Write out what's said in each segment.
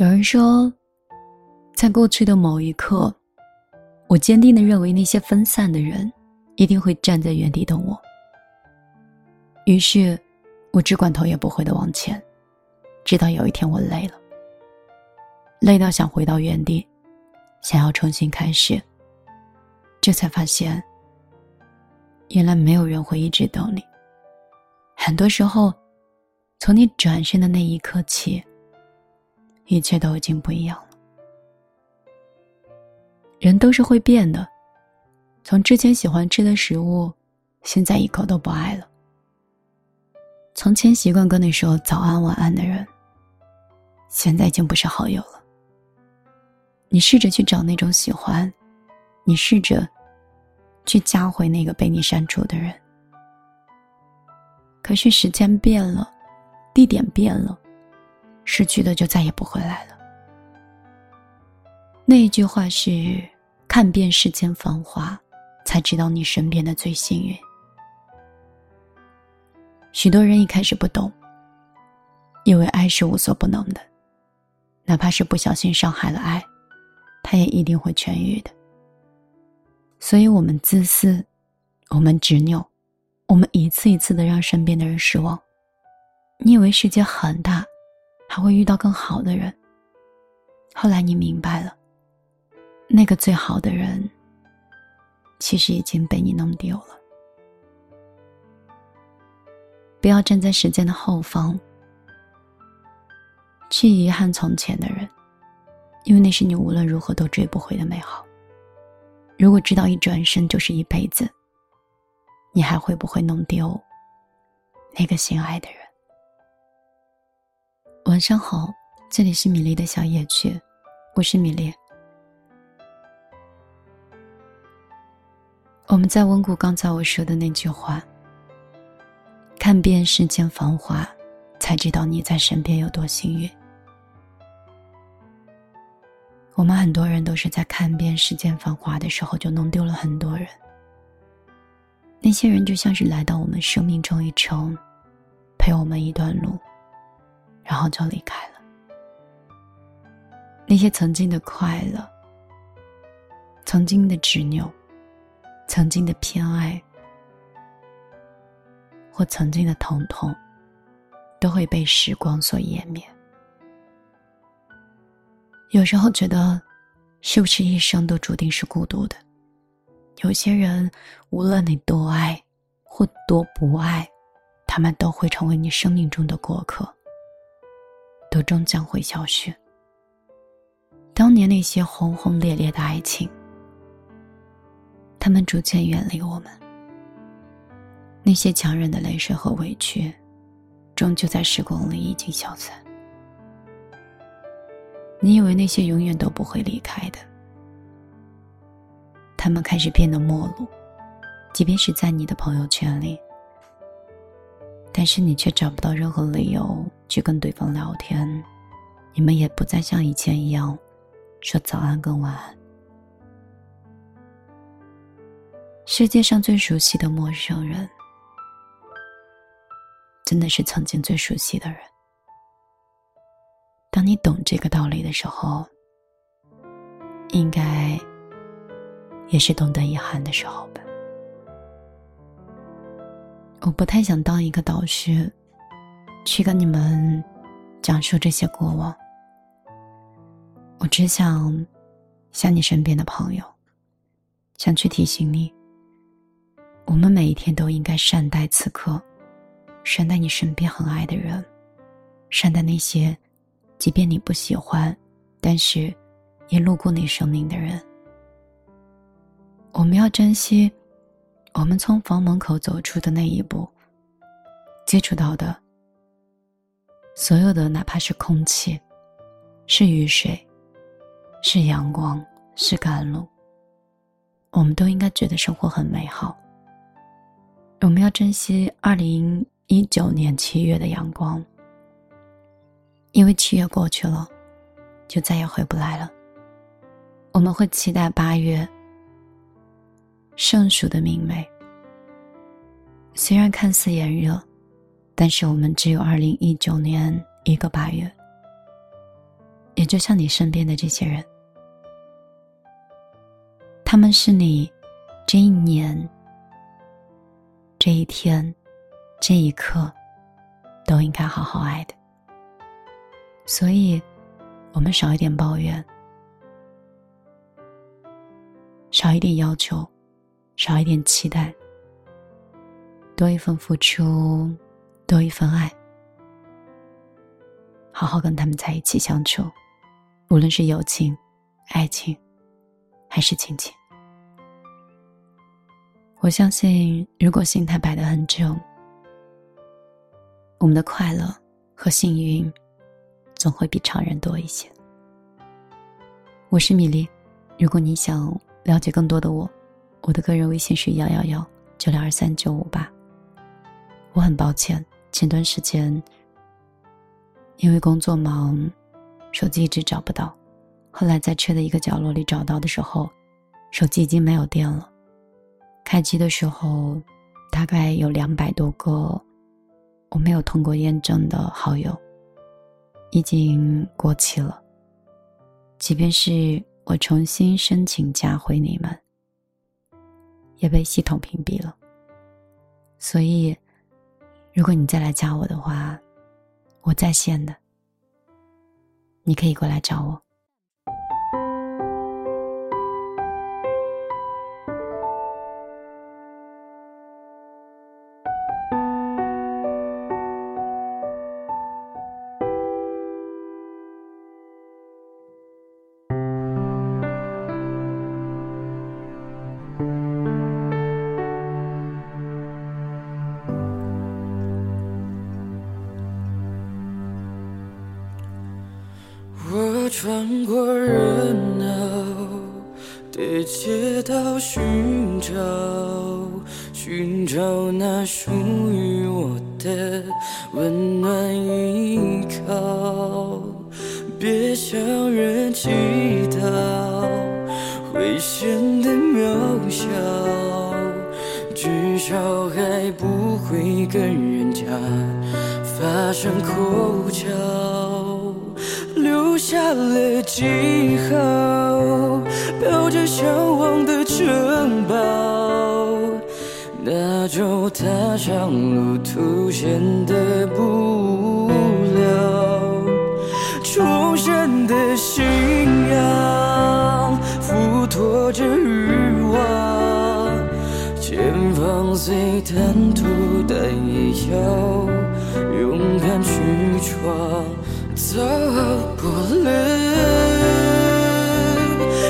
有人说，在过去的某一刻，我坚定的认为那些分散的人一定会站在原地等我。于是，我只管头也不回的往前，直到有一天我累了，累到想回到原地，想要重新开始，这才发现，原来没有人会一直等你。很多时候，从你转身的那一刻起，一切都已经不一样了。人都是会变的，从之前喜欢吃的食物，现在一口都不爱了。从前习惯跟你说早安晚安的人，现在已经不是好友了。你试着去找那种喜欢，你试着去加回那个被你删除的人。可是时间变了，地点变了，失去的就再也不回来了。那一句话是：看遍世间繁华，才知道你身边的最幸运。许多人一开始不懂，以为爱是无所不能的，哪怕是不小心伤害了爱，他也一定会痊愈的。所以我们自私，我们执拗。我们一次一次的让身边的人失望，你以为世界很大，还会遇到更好的人。后来你明白了，那个最好的人，其实已经被你弄丢了。不要站在时间的后方，去遗憾从前的人，因为那是你无论如何都追不回的美好。如果知道一转身就是一辈子。你还会不会弄丢那个心爱的人？晚上好，这里是米粒的小夜曲，我是米粒。我们在温故刚才我说的那句话：“看遍世间繁华，才知道你在身边有多幸运。”我们很多人都是在看遍世间繁华的时候，就弄丢了很多人。那些人就像是来到我们生命中一程，陪我们一段路，然后就离开了。那些曾经的快乐、曾经的执拗、曾经的偏爱，或曾经的疼痛，都会被时光所湮灭。有时候觉得，是不是一生都注定是孤独的？有些人，无论你多爱或多不爱，他们都会成为你生命中的过客，都终将会消失。当年那些轰轰烈烈的爱情，他们逐渐远离我们。那些强忍的泪水和委屈，终究在时光里已经消散。你以为那些永远都不会离开的？他们开始变得陌路，即便是在你的朋友圈里，但是你却找不到任何理由去跟对方聊天，你们也不再像以前一样说早安跟晚安。世界上最熟悉的陌生人，真的是曾经最熟悉的人。当你懂这个道理的时候，应该。也是懂得遗憾的时候吧。我不太想当一个导师，去跟你们讲述这些过往。我只想像你身边的朋友，想去提醒你：我们每一天都应该善待此刻，善待你身边很爱的人，善待那些即便你不喜欢，但是也路过你生命的人。我们要珍惜，我们从房门口走出的那一步，接触到的所有的，哪怕是空气，是雨水，是阳光，是甘露，我们都应该觉得生活很美好。我们要珍惜二零一九年七月的阳光，因为七月过去了，就再也回不来了。我们会期待八月。盛暑的明媚，虽然看似炎热，但是我们只有二零一九年一个八月。也就像你身边的这些人，他们是你这一年、这一天、这一刻都应该好好爱的。所以，我们少一点抱怨，少一点要求，少一点期待，多一份付出，多一份爱，好好跟他们在一起相处。无论是友情、爱情，还是亲情，我相信，如果心态摆得很正，我们的快乐和幸运总会比常人多一些。我是米粒，如果你想了解更多的我，我的个人微信是幺幺幺九六二三九五八。我很抱歉，前段时间因为工作忙。手机一直找不到，后来在车的一个角落里找到的时候，手机已经没有电了。开机的时候，大概有两百多个我没有通过验证的好友，已经过期了。即便是我重新申请加回你们，也被系统屏蔽了。所以，如果你再来加我的话，我在线的。你可以过来找我。穿过热闹的街道，寻找寻找那属于我的温暖依靠。别向人祈祷，会显得渺小，至少还不会跟人家发生口角。下了记号，标着向往的城堡，那就踏上路途显得不无聊。重生的信仰，附托着欲望，前方虽坦途，但也要勇敢去闯。走，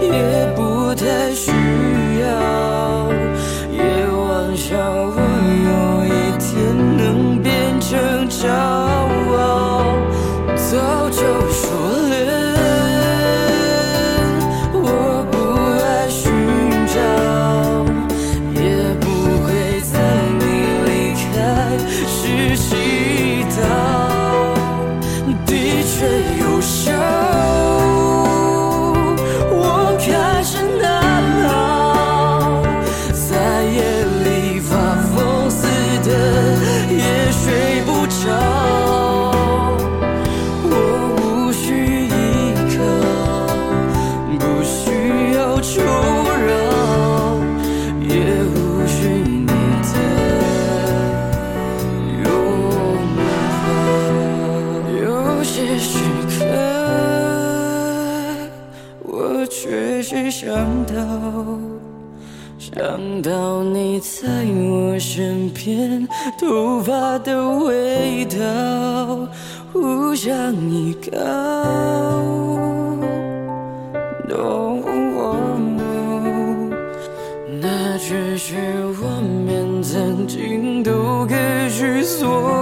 也不太需要。也妄想想到你在我身边，头发的味道，互相依靠。那只是我们曾经都该去所。